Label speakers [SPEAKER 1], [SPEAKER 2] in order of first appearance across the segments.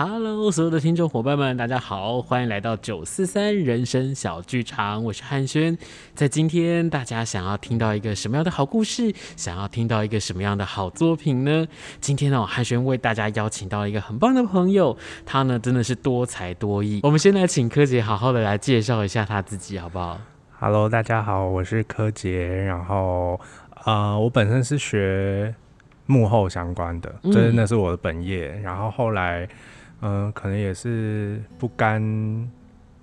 [SPEAKER 1] Hello，所有的听众伙伴们，大家好，欢迎来到九四三人生小剧场，我是汉轩。在今天，大家想要听到一个什么样的好故事？想要听到一个什么样的好作品呢？今天呢，汉轩为大家邀请到一个很棒的朋友，他呢真的是多才多艺。我们先来请柯洁好好的来介绍一下他自己，好不好
[SPEAKER 2] ？Hello，大家好，我是柯洁。然后，呃，我本身是学幕后相关的，这、嗯、那是我的本业。然后后来。嗯、可能也是不甘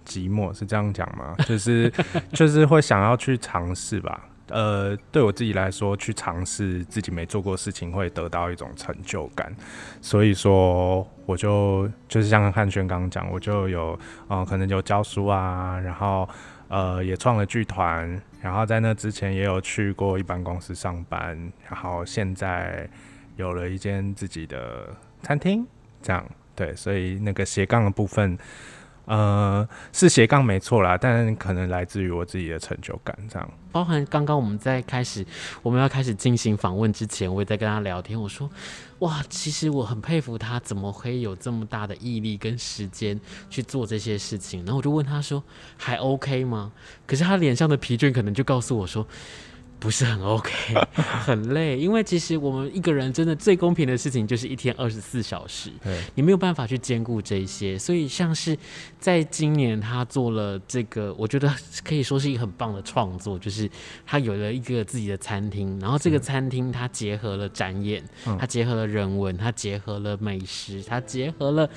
[SPEAKER 2] 寂寞，是这样讲吗？就是就是会想要去尝试吧。呃，对我自己来说，去尝试自己没做过事情，会得到一种成就感。所以说，我就就是像汉轩刚讲，我就有呃，可能有教书啊，然后呃，也创了剧团，然后在那之前也有去过一般公司上班，然后现在有了一间自己的餐厅，这样。对，所以那个斜杠的部分，呃，是斜杠没错啦，但可能来自于我自己的成就感，这样。
[SPEAKER 1] 包含刚刚我们在开始我们要开始进行访问之前，我也在跟他聊天，我说，哇，其实我很佩服他，怎么可以有这么大的毅力跟时间去做这些事情？然后我就问他说，还 OK 吗？可是他脸上的疲倦可能就告诉我说。不是很 OK，很累，因为其实我们一个人真的最公平的事情就是一天二十四小时，你没有办法去兼顾这些，所以像是在今年他做了这个，我觉得可以说是一个很棒的创作，就是他有了一个自己的餐厅，然后这个餐厅它结合了展演，它结合了人文，它结合了美食，它结合了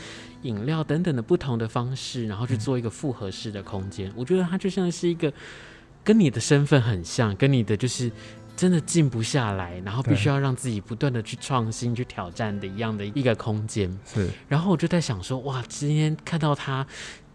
[SPEAKER 1] 饮料等等的不同的方式，然后去做一个复合式的空间，我觉得它就像是一个。跟你的身份很像，跟你的就是真的静不下来，然后必须要让自己不断的去创新、去挑战的一样的一个空间。是，然后我就在想说，哇，今天看到他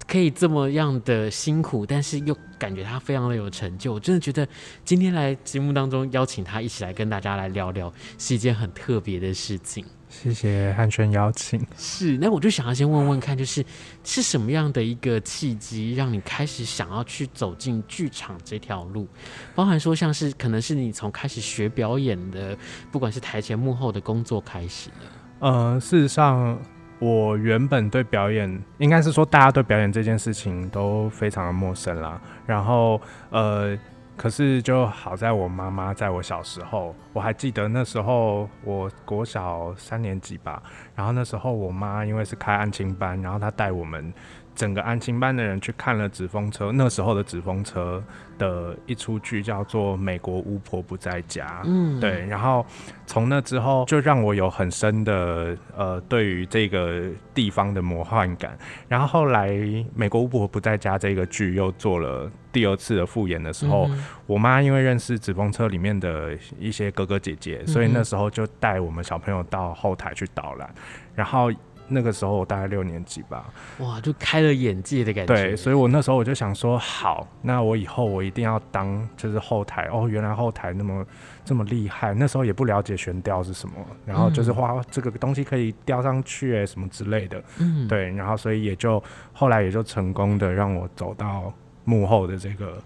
[SPEAKER 1] 可以这么样的辛苦，但是又感觉他非常的有成就，我真的觉得今天来节目当中邀请他一起来跟大家来聊聊，是一件很特别的事情。
[SPEAKER 2] 谢谢汉轩邀请。
[SPEAKER 1] 是，那我就想要先问问看，就是是什么样的一个契机，让你开始想要去走进剧场这条路？包含说，像是可能是你从开始学表演的，不管是台前幕后的工作开始的。
[SPEAKER 2] 呃，事实上，我原本对表演，应该是说大家对表演这件事情都非常的陌生啦。然后，呃。可是就好在我妈妈在我小时候，我还记得那时候我国小三年级吧，然后那时候我妈因为是开安亲班，然后她带我们整个安亲班的人去看了纸风车，那时候的纸风车的一出剧叫做《美国巫婆不在家》，嗯，对，然后从那之后就让我有很深的呃对于这个地方的魔幻感，然后后来《美国巫婆不在家》这个剧又做了。第二次的复演的时候，嗯、我妈因为认识纸风车里面的一些哥哥姐姐，嗯、所以那时候就带我们小朋友到后台去导览。然后那个时候我大概六年级吧，
[SPEAKER 1] 哇，就开了眼界的感觉。
[SPEAKER 2] 对，所以我那时候我就想说，好，那我以后我一定要当就是后台哦，原来后台那么这么厉害。那时候也不了解悬吊是什么，然后就是哇，这个东西可以吊上去哎，什么之类的。嗯，对，然后所以也就后来也就成功的让我走到。幕后的这个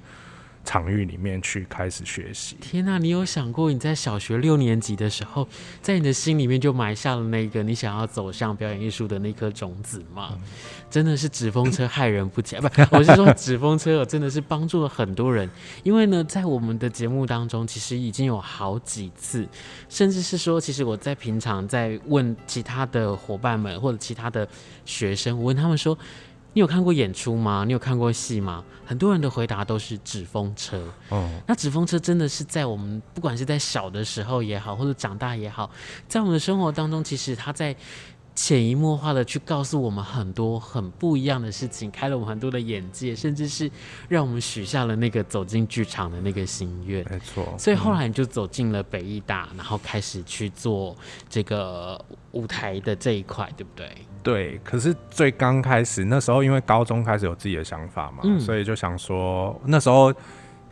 [SPEAKER 2] 场域里面去开始学习。
[SPEAKER 1] 天哪，你有想过你在小学六年级的时候，在你的心里面就埋下了那个你想要走向表演艺术的那颗种子吗？嗯、真的是纸风车害人不浅，不，我是说纸风车真的是帮助了很多人。因为呢，在我们的节目当中，其实已经有好几次，甚至是说，其实我在平常在问其他的伙伴们或者其他的学生，我问他们说。你有看过演出吗？你有看过戏吗？很多人的回答都是纸风车。哦，那纸风车真的是在我们不管是在小的时候也好，或者长大也好，在我们的生活当中，其实它在潜移默化的去告诉我们很多很不一样的事情，开了我们很多的眼界，甚至是让我们许下了那个走进剧场的那个心愿。
[SPEAKER 2] 没错。
[SPEAKER 1] 所以后来你就走进了北艺大，然后开始去做这个舞台的这一块，对不对？
[SPEAKER 2] 对，可是最刚开始那时候，因为高中开始有自己的想法嘛，嗯、所以就想说那时候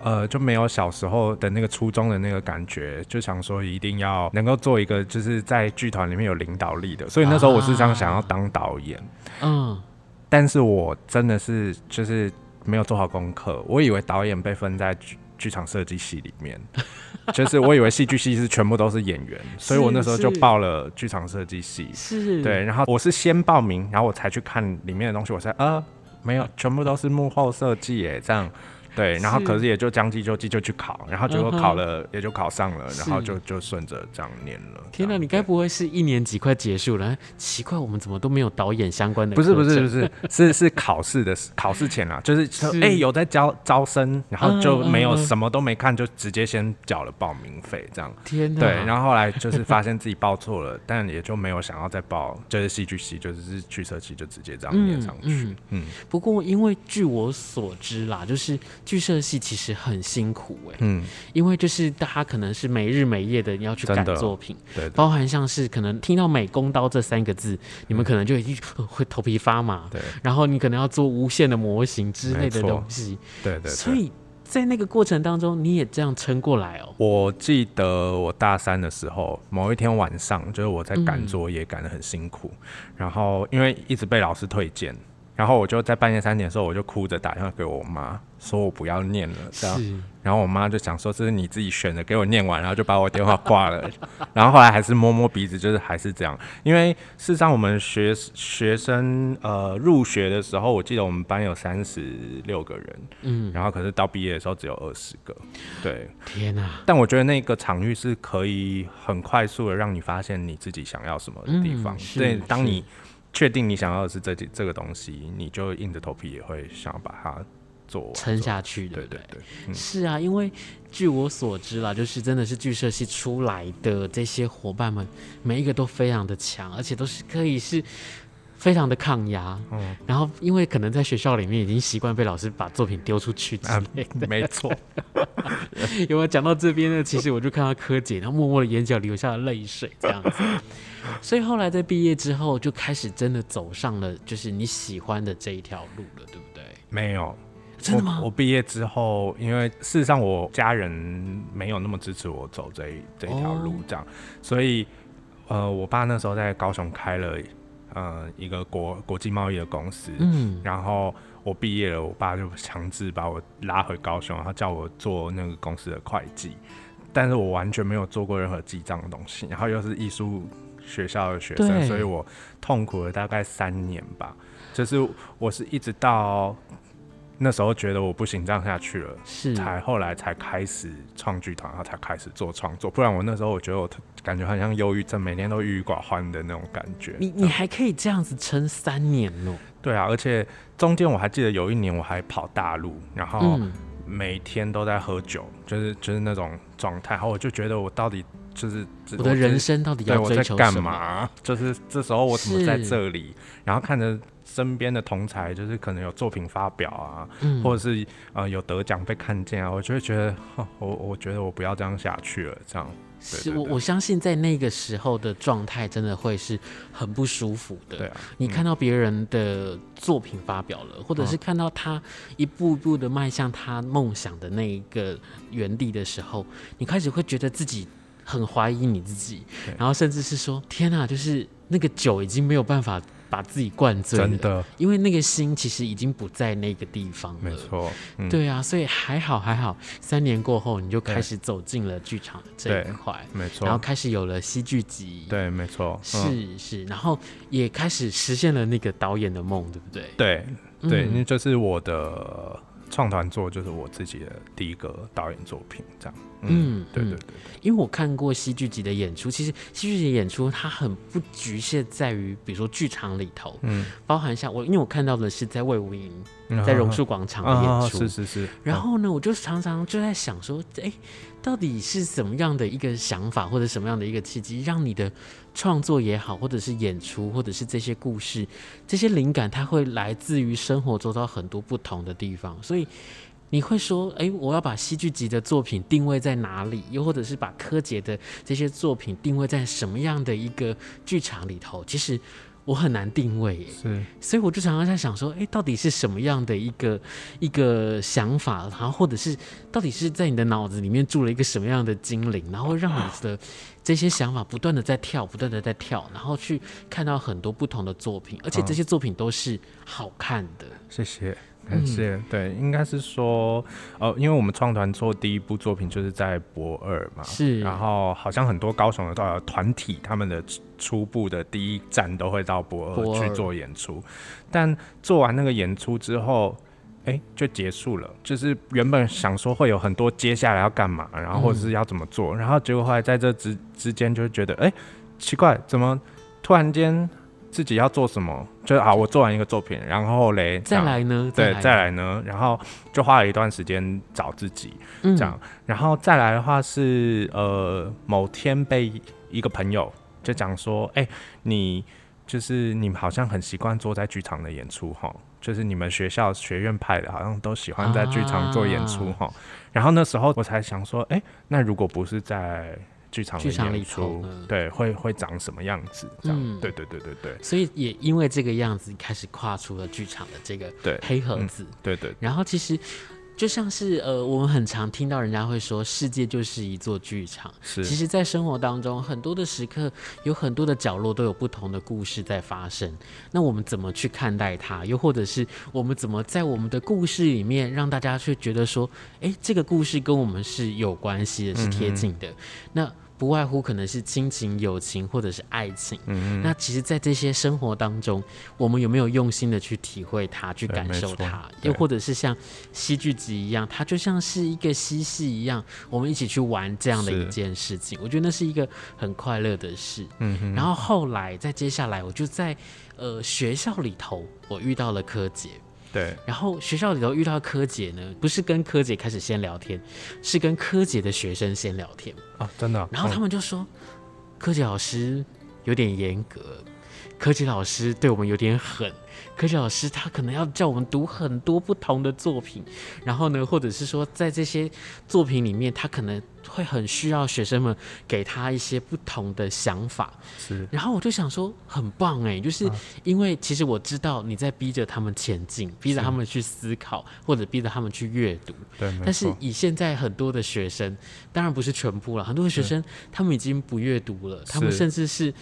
[SPEAKER 2] 呃就没有小时候的那个初中的那个感觉，就想说一定要能够做一个就是在剧团里面有领导力的，所以那时候我是想想要当导演，嗯、啊，但是我真的是就是没有做好功课，我以为导演被分在剧剧场设计系里面。就是我以为戏剧系是全部都是演员，所以我那时候就报了剧场设计系。
[SPEAKER 1] 是，
[SPEAKER 2] 对，然后我是先报名，然后我才去看里面的东西。我才呃，没有，全部都是幕后设计耶，这样。对，然后可是也就将计就计就去考，然后结果考了也就考上了，然后就就顺着这样念了。
[SPEAKER 1] 天哪，你该不会是一年级快结束了？奇怪，我们怎么都没有导演相关的？
[SPEAKER 2] 不是不是不是是是考试的考试前啊，就是说哎有在招招生，然后就没有什么都没看，就直接先缴了报名费这样。
[SPEAKER 1] 天哪！
[SPEAKER 2] 对，然后后来就是发现自己报错了，但也就没有想要再报，就是戏剧系，就是剧设系，就直接这样念上去。嗯，
[SPEAKER 1] 不过因为据我所知啦，就是剧社系其实。很辛苦哎、欸，嗯，因为就是大家可能是没日没夜的，你要去赶作品，对，对，包含像是可能听到“美工刀”这三个字，你们可能就已经会头皮发麻，对，然后你可能要做无限的模型之类的东西，
[SPEAKER 2] 对，对对，
[SPEAKER 1] 所以在那个过程当中，你也这样撑过来哦。
[SPEAKER 2] 我记得我大三的时候，某一天晚上，就是我在赶作业，赶得很辛苦，嗯、然后因为一直被老师推荐。然后我就在半夜三点的时候，我就哭着打电话给我妈，说我不要念了，这样。是然后我妈就想说这是你自己选的，给我念完，然后就把我电话挂了。然后后来还是摸摸鼻子，就是还是这样。因为事实上我们学学生呃入学的时候，我记得我们班有三十六个人，嗯，然后可是到毕业的时候只有二十个，对。
[SPEAKER 1] 天哪！
[SPEAKER 2] 但我觉得那个场域是可以很快速的让你发现你自己想要什么的地方。嗯、对，当你。确定你想要的是这这个东西，你就硬着头皮也会想要把它做
[SPEAKER 1] 撑下去的。
[SPEAKER 2] 对对对，嗯、
[SPEAKER 1] 是啊，因为据我所知啦，就是真的是剧社系出来的这些伙伴们，每一个都非常的强，而且都是可以是非常的抗压。嗯，然后因为可能在学校里面已经习惯被老师把作品丢出去之类的。
[SPEAKER 2] 啊、没错。
[SPEAKER 1] 有没有讲到这边呢，其实我就看到柯姐，然后默默的眼角流下了泪水，这样子。所以后来在毕业之后，就开始真的走上了就是你喜欢的这一条路了，对不对？
[SPEAKER 2] 没有，
[SPEAKER 1] 真的吗？
[SPEAKER 2] 我毕业之后，因为事实上我家人没有那么支持我走这一这一条路，这样，哦、所以呃，我爸那时候在高雄开了呃一个国国际贸易的公司，嗯，然后我毕业了，我爸就强制把我拉回高雄，然后叫我做那个公司的会计，但是我完全没有做过任何记账的东西，然后又是艺术。学校的学生，所以我痛苦了大概三年吧。就是我是一直到那时候觉得我不行，这样下去了，是才后来才开始创剧团，然后才开始做创作。不然我那时候我觉得我感觉很像忧郁症，每天都郁郁寡欢的那种感觉。
[SPEAKER 1] 你你还可以这样子撑三年哦？
[SPEAKER 2] 对啊，而且中间我还记得有一年我还跑大陆，然后每天都在喝酒，就是就是那种状态。然后我就觉得我到底。就是
[SPEAKER 1] 我的人生到底要追求什么？
[SPEAKER 2] 干嘛？就是这时候我怎么在这里？然后看着身边的同才，就是可能有作品发表啊，嗯、或者是呃有得奖被看见啊，我就会觉得，我我觉得我不要这样下去了。这样是
[SPEAKER 1] 我我相信在那个时候的状态真的会是很不舒服的。对啊，你看到别人的作品发表了，嗯、或者是看到他一步一步的迈向他梦想的那一个原地的时候，你开始会觉得自己。很怀疑你自己，然后甚至是说：“天哪，就是那个酒已经没有办法把自己灌醉了，
[SPEAKER 2] 真的，
[SPEAKER 1] 因为那个心其实已经不在那个地方了。
[SPEAKER 2] 没错，嗯、
[SPEAKER 1] 对啊，所以还好还好，三年过后你就开始走进了剧场这一块，
[SPEAKER 2] 没错，
[SPEAKER 1] 然后开始有了戏剧集，
[SPEAKER 2] 对，没错，
[SPEAKER 1] 是、嗯、是，然后也开始实现了那个导演的梦，对不对？
[SPEAKER 2] 对对，因为
[SPEAKER 1] 嗯、
[SPEAKER 2] 就是我的。创团作就是我自己的第一个导演作品，这样。嗯，
[SPEAKER 1] 嗯
[SPEAKER 2] 对对对，对，
[SPEAKER 1] 因为我看过戏剧集的演出，其实戏剧集演出它很不局限在于，比如说剧场里头，嗯，包含像我，因为我看到的是在魏无营，在榕树广场的演出，
[SPEAKER 2] 是是是。
[SPEAKER 1] 然后呢，我就常常就在想说，哎、欸，到底是什么样的一个想法，或者什么样的一个契机，让你的创作也好，或者是演出，或者是这些故事，这些灵感，它会来自于生活周遭很多不同的地方，所以。你会说，哎、我要把戏剧集的作品定位在哪里？又或者是把柯洁的这些作品定位在什么样的一个剧场里头？其实我很难定位耶，
[SPEAKER 2] 是，
[SPEAKER 1] 所以我就常常在想说，哎、欸，到底是什么样的一个一个想法？然后或者是到底是在你的脑子里面住了一个什么样的精灵，然后让你的这些想法不断的在跳，不断的在跳，然后去看到很多不同的作品，而且这些作品都是好看的。
[SPEAKER 2] 谢谢。感谢，对，应该是说，呃，因为我们创团做第一部作品就是在博二嘛，
[SPEAKER 1] 是，
[SPEAKER 2] 然后好像很多高雄的团体，他们的初步的第一站都会到博二去做演出，但做完那个演出之后，哎、欸，就结束了，就是原本想说会有很多接下来要干嘛，然后或者是要怎么做，嗯、然后结果后来在这之之间就觉得，哎、欸，奇怪，怎么突然间。自己要做什么？就啊，我做完一个作品，然后嘞，
[SPEAKER 1] 再来呢？
[SPEAKER 2] 对，
[SPEAKER 1] 再
[SPEAKER 2] 来，呢？然后就花了一段时间找自己，
[SPEAKER 1] 嗯、
[SPEAKER 2] 这样，然后再来的话是呃，某天被一个朋友就讲说，哎、欸，你就是你们好像很习惯坐在剧场的演出哈，就是你们学校学院派的，好像都喜欢在剧场做演出哈。啊、然后那时候我才想说，哎、欸，那如果不是在剧场的演出，对，会会长什么样子？这样，嗯、对对对对对。
[SPEAKER 1] 所以也因为这个样子，开始跨出了剧场的这个黑盒子。
[SPEAKER 2] 对，嗯、对。
[SPEAKER 1] 然后其实就像是呃，我们很常听到人家会说，世界就是一座剧场。
[SPEAKER 2] 是。
[SPEAKER 1] 其实，在生活当中，很多的时刻，有很多的角落都有不同的故事在发生。那我们怎么去看待它？又或者是我们怎么在我们的故事里面，让大家去觉得说，哎，这个故事跟我们是有关系的，是贴近的。嗯、那不外乎可能是亲情、友情，或者是爱情。嗯，那其实，在这些生活当中，我们有没有用心的去体会它，去感受它？又或者是像戏剧集一样，它就像是一个嬉戏一样，我们一起去玩这样的一件事情。我觉得那是一个很快乐的事。嗯哼。然后后来，在接下来，我就在呃学校里头，我遇到了柯洁。
[SPEAKER 2] 对，
[SPEAKER 1] 然后学校里头遇到柯姐呢，不是跟柯姐开始先聊天，是跟柯姐的学生先聊天
[SPEAKER 2] 啊，真的。
[SPEAKER 1] 然后他们就说，柯姐老师有点严格，柯姐老师对我们有点狠。柯洁老师他可能要叫我们读很多不同的作品，然后呢，或者是说在这些作品里面，他可能会很需要学生们给他一些不同的想法。
[SPEAKER 2] 是，
[SPEAKER 1] 然后我就想说，很棒哎，就是因为其实我知道你在逼着他们前进，逼着他们去思考，或者逼着他们去阅读。
[SPEAKER 2] 对，
[SPEAKER 1] 但是以现在很多的学生，当然不是全部了，很多的学生他们已经不阅读了，他们甚至是。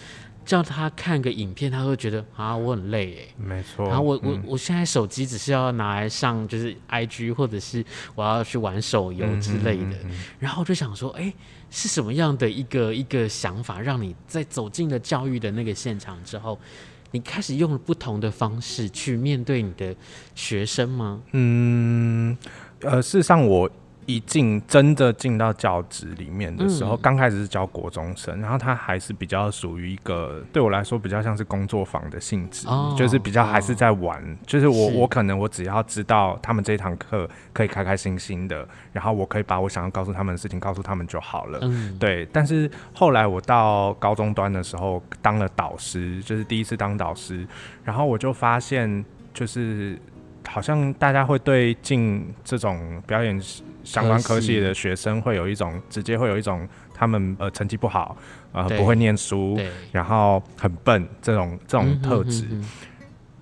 [SPEAKER 1] 叫他看个影片，他会觉得啊，我很累哎，
[SPEAKER 2] 没错。
[SPEAKER 1] 然后我、嗯、我我现在手机只是要拿来上就是 IG，或者是我要去玩手游之类的。然后我就想说，哎、欸，是什么样的一个一个想法，让你在走进了教育的那个现场之后，你开始用了不同的方式去面对你的学生吗？
[SPEAKER 2] 嗯，呃，事实上我。一进真的进到教职里面的时候，刚、嗯、开始是教国中生，然后他还是比较属于一个对我来说比较像是工作坊的性质，哦、就是比较还是在玩，哦、就是我是我可能我只要知道他们这堂课可以开开心心的，然后我可以把我想要告诉他们的事情告诉他们就好了。嗯，对。但是后来我到高中端的时候当了导师，就是第一次当导师，然后我就发现就是。好像大家会对进这种表演相关科系的学生会有一种直接会有一种他们呃成绩不好呃不会念书，然后很笨这种这种特质，嗯、哼哼哼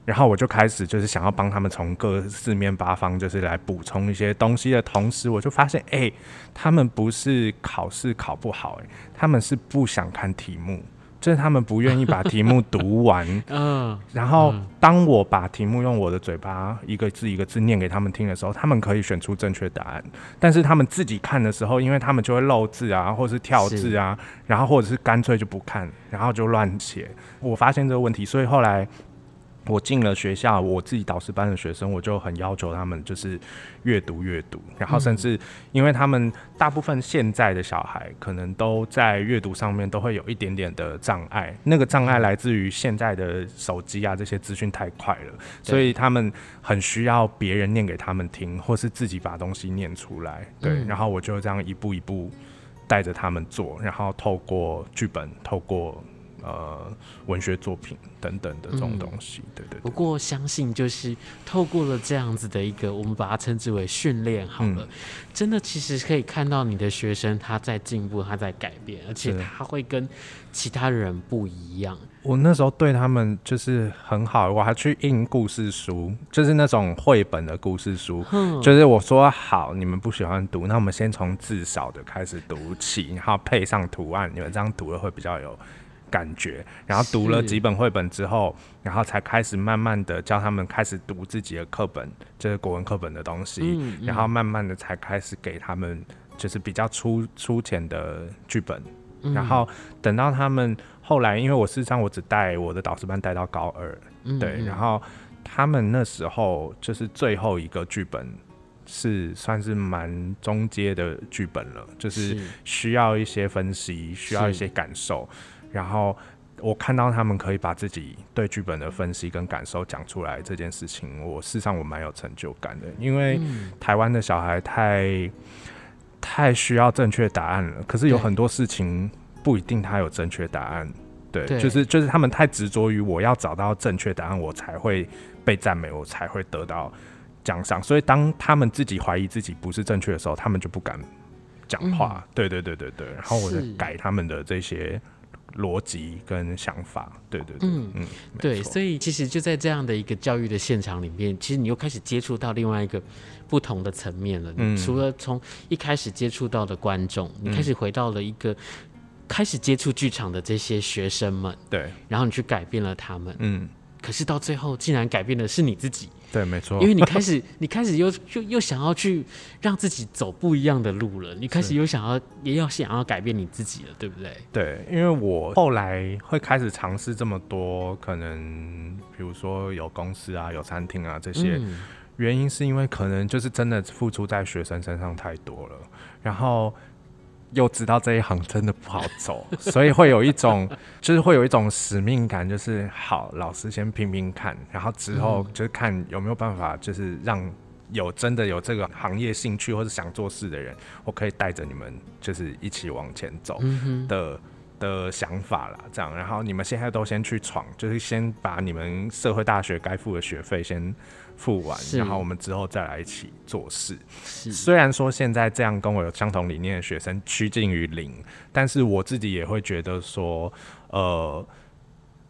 [SPEAKER 2] 然后我就开始就是想要帮他们从各四面八方就是来补充一些东西的同时，我就发现哎、欸，他们不是考试考不好他们是不想看题目。就是他们不愿意把题目读完。
[SPEAKER 1] 嗯，
[SPEAKER 2] 然后当我把题目用我的嘴巴一个字一个字念给他们听的时候，他们可以选出正确答案。但是他们自己看的时候，因为他们就会漏字啊，或是跳字啊，然后或者是干脆就不看，然后就乱写。我发现这个问题，所以后来。我进了学校，我自己导师班的学生，我就很要求他们就是阅读阅读，然后甚至因为他们大部分现在的小孩可能都在阅读上面都会有一点点的障碍，那个障碍来自于现在的手机啊这些资讯太快了，所以他们很需要别人念给他们听，或是自己把东西念出来。对，然后我就这样一步一步带着他们做，然后透过剧本，透过。呃，文学作品等等的这种东西，嗯、对，对对。
[SPEAKER 1] 不过相信就是透过了这样子的一个，我们把它称之为训练好了，嗯、真的其实可以看到你的学生他在进步，他在改变，而且他会跟其他人不一样。
[SPEAKER 2] 我那时候对他们就是很好，我还去印故事书，就是那种绘本的故事书，嗯、就是我说好，你们不喜欢读，那我们先从字少的开始读起，然后配上图案，你们这样读了会比较有。感觉，然后读了几本绘本之后，然后才开始慢慢的教他们开始读自己的课本，就是国文课本的东西，嗯嗯、然后慢慢的才开始给他们就是比较粗粗浅的剧本，嗯、然后等到他们后来，因为我事实上我只带我的导师班带到高二，嗯、对，然后他们那时候就是最后一个剧本是算是蛮中阶的剧本了，就是需要一些分析，需要一些感受。然后我看到他们可以把自己对剧本的分析跟感受讲出来这件事情，我事实上我蛮有成就感的，因为台湾的小孩太太需要正确答案了，可是有很多事情不一定他有正确答案，对，对。就是就是他们太执着于我要找到正确答案，我才会被赞美，我才会得到奖赏，所以当他们自己怀疑自己不是正确的时候，他们就不敢讲话，嗯、对对对对对，然后我就改他们的这些。逻辑跟想法，对对对，嗯嗯，
[SPEAKER 1] 对，所以其实就在这样的一个教育的现场里面，其实你又开始接触到另外一个不同的层面了。嗯，除了从一开始接触到的观众，嗯、你开始回到了一个开始接触剧场的这些学生们，
[SPEAKER 2] 对，
[SPEAKER 1] 然后你去改变了他们，嗯，可是到最后竟然改变的是你自己。
[SPEAKER 2] 对，没错，
[SPEAKER 1] 因为你开始，你开始又又又想要去让自己走不一样的路了。你开始又想要，也要想要改变你自己了，对不对？
[SPEAKER 2] 对，因为我后来会开始尝试这么多，可能比如说有公司啊，有餐厅啊这些，嗯、原因是因为可能就是真的付出在学生身上太多了，然后。又知道这一行真的不好走，所以会有一种，就是会有一种使命感，就是好，老师先拼拼看，然后之后就是看有没有办法，就是让有真的有这个行业兴趣或者想做事的人，我可以带着你们，就是一起往前走的的想法啦。这样，然后你们现在都先去闯，就是先把你们社会大学该付的学费先。付完，然后我们之后再来一起做事。虽然说现在这样跟我有相同理念的学生趋近于零，但是我自己也会觉得说，呃，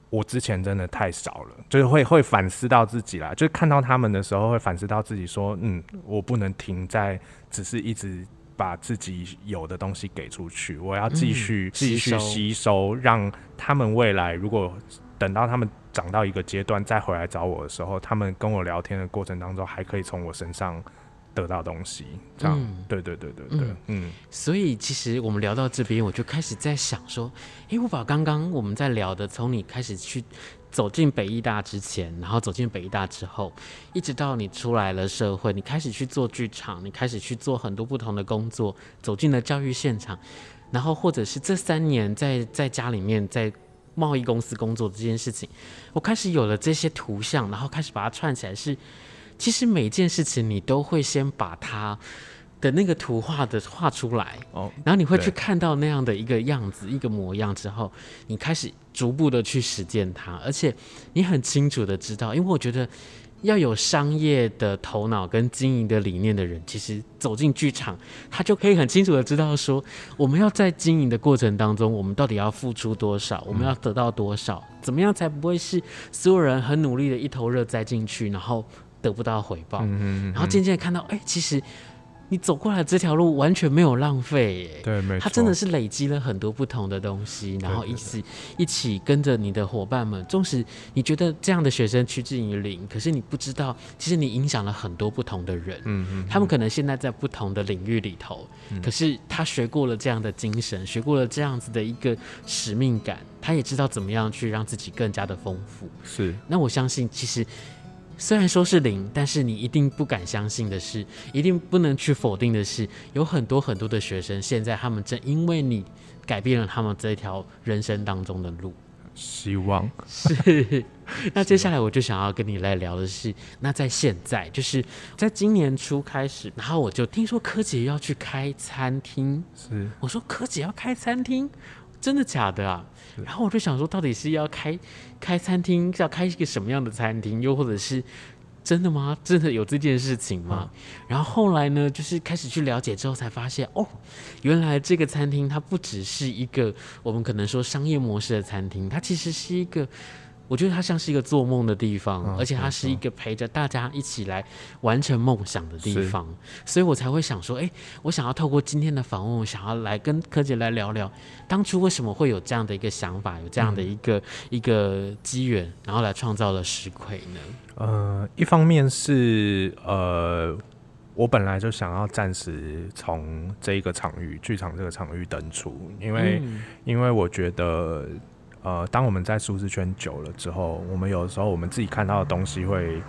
[SPEAKER 2] 我之前真的太少了，就是会会反思到自己啦。就是看到他们的时候，会反思到自己说，嗯，我不能停在只是一直把自己有的东西给出去，我要继续继、嗯、续吸收，让他们未来如果等到他们。长到一个阶段再回来找我的时候，他们跟我聊天的过程当中，还可以从我身上得到东西。这样，嗯、对对对对对，嗯。嗯，
[SPEAKER 1] 所以其实我们聊到这边，我就开始在想说，诶、欸，我把刚刚我们在聊的，从你开始去走进北艺大之前，然后走进北艺大之后，一直到你出来了社会，你开始去做剧场，你开始去做很多不同的工作，走进了教育现场，然后或者是这三年在在家里面在。贸易公司工作的这件事情，我开始有了这些图像，然后开始把它串起来是。其实每件事情你都会先把它的那个图画的画出来，哦，然后你会去看到那样的一个样子、一个模样之后，你开始逐步的去实践它，而且你很清楚的知道，因为我觉得。要有商业的头脑跟经营的理念的人，其实走进剧场，他就可以很清楚的知道说，我们要在经营的过程当中，我们到底要付出多少，我们要得到多少，怎么样才不会是所有人很努力的一头热栽进去，然后得不到回报，然后渐渐看到，哎，其实你走过来这条路完全没有浪费耶。
[SPEAKER 2] 对，没错。
[SPEAKER 1] 他真的是累积了很多不同的东西，然后一起一起跟着你的伙伴们。纵使你觉得这样的学生趋近于零，可是你不知道，其实你影响了很多不同的人。嗯嗯。他们可能现在在不同的领域里头，可是他学过了这样的精神，学过了这样子的一个使命感，他也知道怎么样去让自己更加的丰富。
[SPEAKER 2] 是。
[SPEAKER 1] 那我相信，其实。虽然说是零，但是你一定不敢相信的是，一定不能去否定的是，有很多很多的学生，现在他们正因为你改变了他们这条人生当中的路。
[SPEAKER 2] 希望
[SPEAKER 1] 是。那接下来我就想要跟你来聊的是，那在现在，就是在今年初开始，然后我就听说柯姐要去开餐厅。
[SPEAKER 2] 是。
[SPEAKER 1] 我说柯姐要开餐厅，真的假的啊？然后我就想说，到底是要开开餐厅，是要开一个什么样的餐厅？又或者是真的吗？真的有这件事情吗？嗯、然后后来呢，就是开始去了解之后，才发现哦，原来这个餐厅它不只是一个我们可能说商业模式的餐厅，它其实是一个。我觉得它像是一个做梦的地方，哦、而且它是一个陪着大家一起来完成梦想的地方，所以我才会想说，哎、欸，我想要透过今天的访问，我想要来跟柯姐来聊聊，当初为什么会有这样的一个想法，有这样的一个、嗯、一个机缘，然后来创造了石葵呢？
[SPEAKER 2] 呃，一方面是呃，我本来就想要暂时从这一个场域，剧场这个场域登出，因为、嗯、因为我觉得。呃，当我们在舒适圈久了之后，我们有的时候我们自己看到的东西会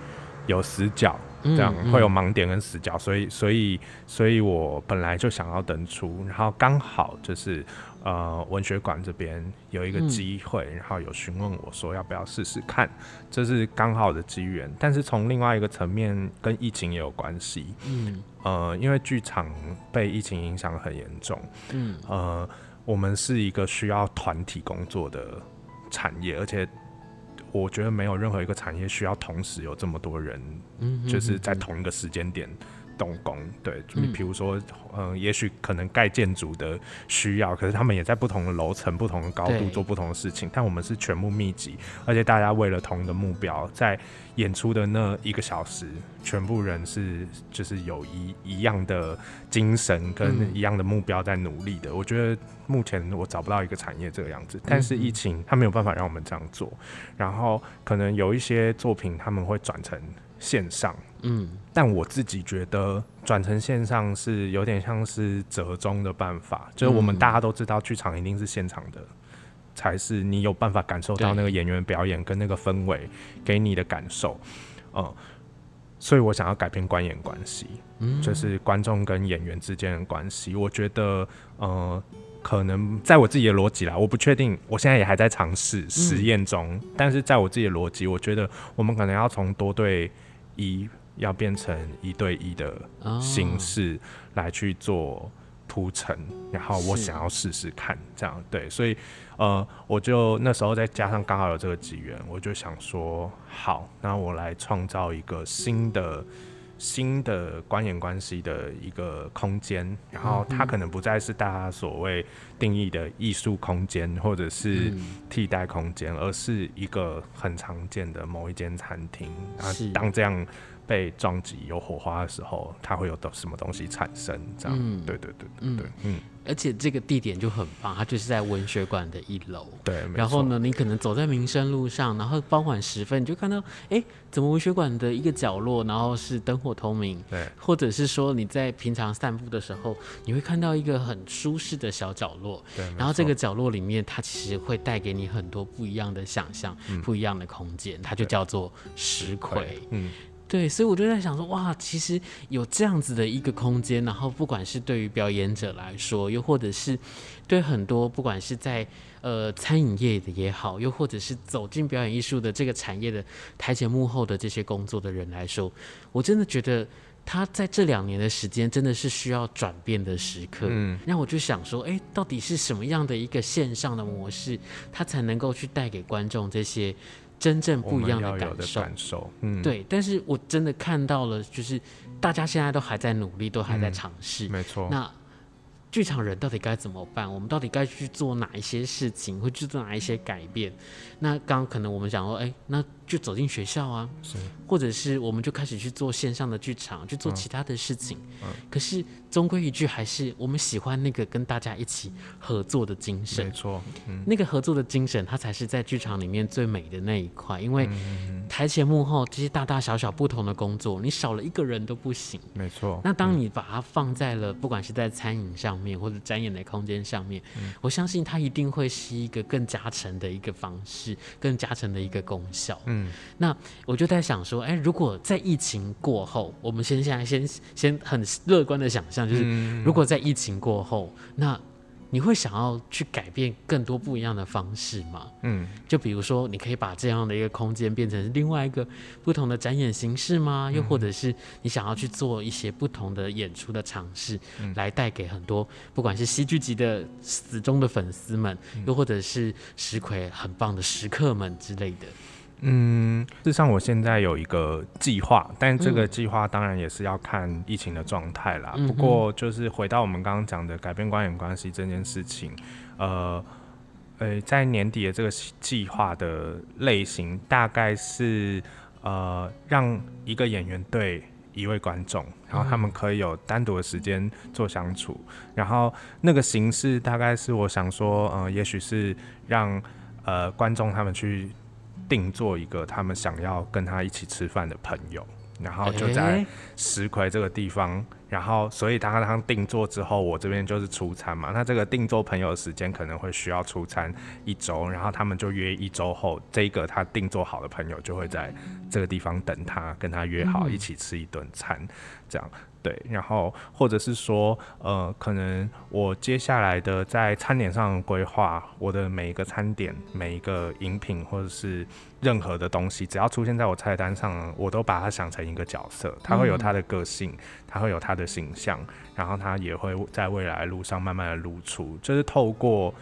[SPEAKER 2] 有死角，这样、嗯、会有盲点跟死角，所以所以所以我本来就想要登出，然后刚好就是呃文学馆这边有一个机会，嗯、然后有询问我说要不要试试看，这是刚好的机缘。但是从另外一个层面，跟疫情也有关系，嗯，呃，因为剧场被疫情影响很严重，嗯，呃。我们是一个需要团体工作的产业，而且我觉得没有任何一个产业需要同时有这么多人，就是在同一个时间点。动工，对，你比如说，嗯、呃，也许可能盖建筑的需要，可是他们也在不同的楼层、不同的高度做不同的事情。但我们是全部密集，而且大家为了同一个目标，在演出的那一个小时，全部人是就是有一一样的精神跟一样的目标在努力的。嗯、我觉得目前我找不到一个产业这个样子，但是疫情它没有办法让我们这样做，然后可能有一些作品他们会转成。线上，嗯，但我自己觉得转成线上是有点像是折中的办法，就是我们大家都知道剧场一定是现场的，才是你有办法感受到那个演员表演跟那个氛围给你的感受，嗯，所以我想要改变观演关系，嗯，就是观众跟演员之间的关系，我觉得，呃，可能在我自己的逻辑啦，我不确定，我现在也还在尝试实验中，但是在我自己的逻辑，我觉得我们可能要从多对。一要变成一对一的形式来去做铺陈，然后我想要试试看这样对，所以呃，我就那时候再加上刚好有这个机缘，我就想说好，那我来创造一个新的新的观演关系的一个空间，然后它可能不再是大家所谓定义的艺术空间或者是替代空间，而是一个很常见的某一间餐厅。啊，当这样。被撞击有火花的时候，它会有的什么东西产生？这样，嗯、对对对对对，嗯。
[SPEAKER 1] 而且这个地点就很棒，它就是在文学馆的一楼。
[SPEAKER 2] 对，
[SPEAKER 1] 然后呢，你可能走在民生路上，然后傍晚时分，你就看到，哎，怎么文学馆的一个角落，然后是灯火通明。
[SPEAKER 2] 对。
[SPEAKER 1] 或者是说你在平常散步的时候，你会看到一个很舒适的小角落。
[SPEAKER 2] 对。
[SPEAKER 1] 然后这个角落里面，它其实会带给你很多不一样的想象，
[SPEAKER 2] 嗯、
[SPEAKER 1] 不一样的空间。它就叫做石葵。
[SPEAKER 2] 嗯。
[SPEAKER 1] 对，所以我就在想说，哇，其实有这样子的一个空间，然后不管是对于表演者来说，又或者是对很多不管是在呃餐饮业的也好，又或者是走进表演艺术的这个产业的台前幕后的这些工作的人来说，我真的觉得他在这两年的时间真的是需要转变的时刻。嗯，那我就想说，哎，到底是什么样的一个线上的模式，它才能够去带给观众这些？真正不一样的感受，感受，嗯，对。但是我真的看到了，就是大家现在都还在努力，都还在尝试，
[SPEAKER 2] 没错。
[SPEAKER 1] 那剧场人到底该怎么办？我们到底该去做哪一些事情？会去做哪一些改变？那刚刚可能我们讲说，哎，那就走进学校啊，
[SPEAKER 2] 是，
[SPEAKER 1] 或者是我们就开始去做线上的剧场，去做其他的事情。
[SPEAKER 2] 嗯，
[SPEAKER 1] 可是终归一句，还是我们喜欢那个跟大家一起合作的精神。
[SPEAKER 2] 没错，嗯，
[SPEAKER 1] 那个合作的精神，它才是在剧场里面最美的那一块。因为台前幕后这些大大小小不同的工作，你少了一个人都不行。
[SPEAKER 2] 没错。
[SPEAKER 1] 那当你把它放在了不管是在餐饮上面，或者展演的空间上面，嗯，我相信它一定会是一个更加成的一个方式，更加成的一个功效。嗯。那我就在想说，哎、欸，如果在疫情过后，我们先现在先先很乐观的想象，就是如果在疫情过后，那你会想要去改变更多不一样的方式吗？嗯，就比如说，你可以把这样的一个空间变成另外一个不同的展演形式吗？又或者是你想要去做一些不同的演出的尝试，来带给很多不管是戏剧级的死忠的粉丝们，又或者是石葵很棒的食客们之类的。
[SPEAKER 2] 嗯，事实上我现在有一个计划，但这个计划当然也是要看疫情的状态啦。嗯、不过就是回到我们刚刚讲的改变观影关系这件事情，呃，呃，在年底的这个计划的类型大概是呃，让一个演员对一位观众，然后他们可以有单独的时间做相处，然后那个形式大概是我想说，呃，也许是让呃观众他们去。定做一个他们想要跟他一起吃饭的朋友，然后就在石葵这个地方，欸、然后所以他他定做之后，我这边就是出餐嘛。那这个定做朋友的时间可能会需要出餐一周，然后他们就约一周后，这个他定做好的朋友就会在这个地方等他，跟他约好一起吃一顿餐，这样。对，然后或者是说，呃，可能我接下来的在餐点上的规划，我的每一个餐点、每一个饮品或者是任何的东西，只要出现在我菜单上，我都把它想成一个角色，它会有它的个性，它会有它的形象，然后它也会在未来路上慢慢的露出，就是透过，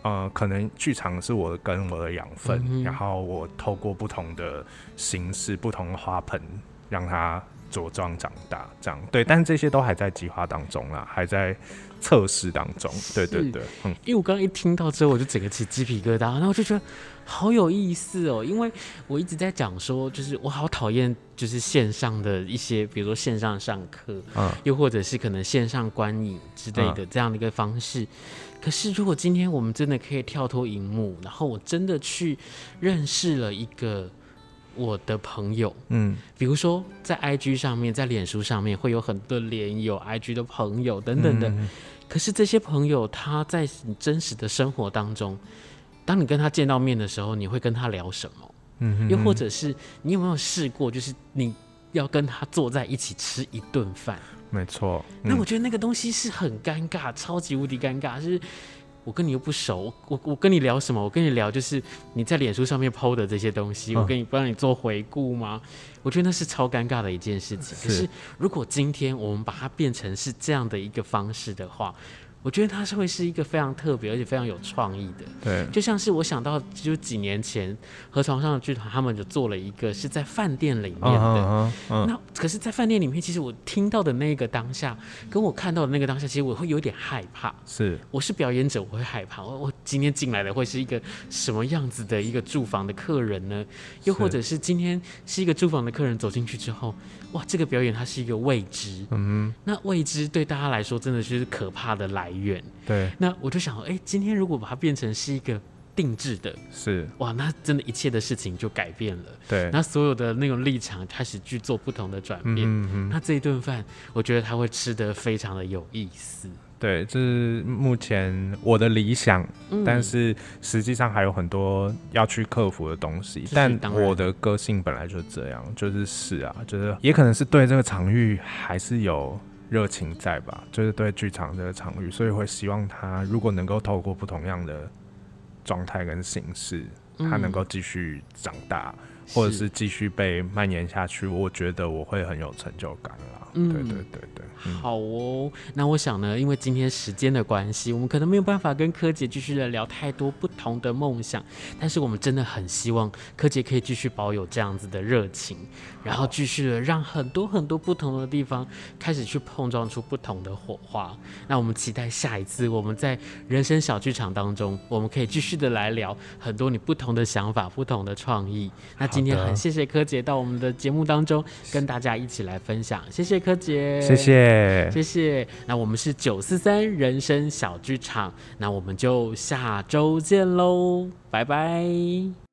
[SPEAKER 2] 呃，可能剧场是我的根，我的养分，然后我透过不同的形式、不同的花盆，让它。茁壮长大，这样对，但是这些都还在计划当中啦，还在测试当中。对对对，嗯，
[SPEAKER 1] 因为我刚刚一听到之后，我就整个起鸡皮疙瘩，然后我就觉得好有意思哦。因为我一直在讲说，就是我好讨厌就是线上的一些，比如说线上上课，嗯，又或者是可能线上观影之类的这样的一个方式。嗯，可是如果今天我们真的可以跳脱荧幕，然后我真的去认识了一个。我的朋友，嗯，比如说在 IG 上面，在脸书上面会有很多脸友、IG 的朋友等等的。嗯、可是这些朋友他在你真实的生活当中，当你跟他见到面的时候，你会跟他聊什么？嗯，又或者是你有没有试过，就是你要跟他坐在一起吃一顿饭？
[SPEAKER 2] 没错。嗯、
[SPEAKER 1] 那我觉得那个东西是很尴尬，超级无敌尴尬，就是。我跟你又不熟，我我跟你聊什么？我跟你聊就是你在脸书上面 PO 的这些东西，我跟你帮你做回顾吗？我觉得那是超尴尬的一件事情。可是如果今天我们把它变成是这样的一个方式的话。我觉得它是会是一个非常特别而且非常有创意的，
[SPEAKER 2] 对，
[SPEAKER 1] 就像是我想到就几年前河床上的剧团他们就做了一个是在饭店里面的，那可是，在饭店里面，其实我听到的那个当下，跟我看到的那个当下，其实我会有点害怕。
[SPEAKER 2] 是，
[SPEAKER 1] 我是表演者，我会害怕。我我今天进来的会是一个什么样子的一个住房的客人呢？又或者是今天是一个住房的客人走进去之后，哇，这个表演它是一个未知，嗯，那未知对大家来说真的是可怕的来源。
[SPEAKER 2] 对，
[SPEAKER 1] 那我就想，哎、欸，今天如果把它变成是一个定制的，
[SPEAKER 2] 是
[SPEAKER 1] 哇，那真的一切的事情就改变了。
[SPEAKER 2] 对，
[SPEAKER 1] 那所有的那种立场开始去做不同的转变。嗯嗯，那这一顿饭，我觉得他会吃得非常的有意思。
[SPEAKER 2] 对，这是目前我的理想，嗯、但是实际上还有很多要去克服的东西。但我的个性本来就这样，就是是啊，就是也可能是对这个场域还是有热情在吧，就是对剧场这个场域，所以会希望他如果能够透过不同样的状态跟形式，他能够继续长大，嗯、或者是继续被蔓延下去。我觉得我会很有成就感啦。嗯、对对对对。
[SPEAKER 1] 好哦，那我想呢，因为今天时间的关系，我们可能没有办法跟柯洁继续的聊太多不同的梦想，但是我们真的很希望柯洁可以继续保有这样子的热情，然后继续的让很多很多不同的地方开始去碰撞出不同的火花。那我们期待下一次我们在人生小剧场当中，我们可以继续的来聊很多你不同的想法、不同的创意。那今天很谢谢柯洁到我们的节目当中跟大家一起来分享，谢谢柯洁，
[SPEAKER 2] 谢谢。
[SPEAKER 1] 谢谢，那我们是九四三人生小剧场，那我们就下周见喽，拜拜。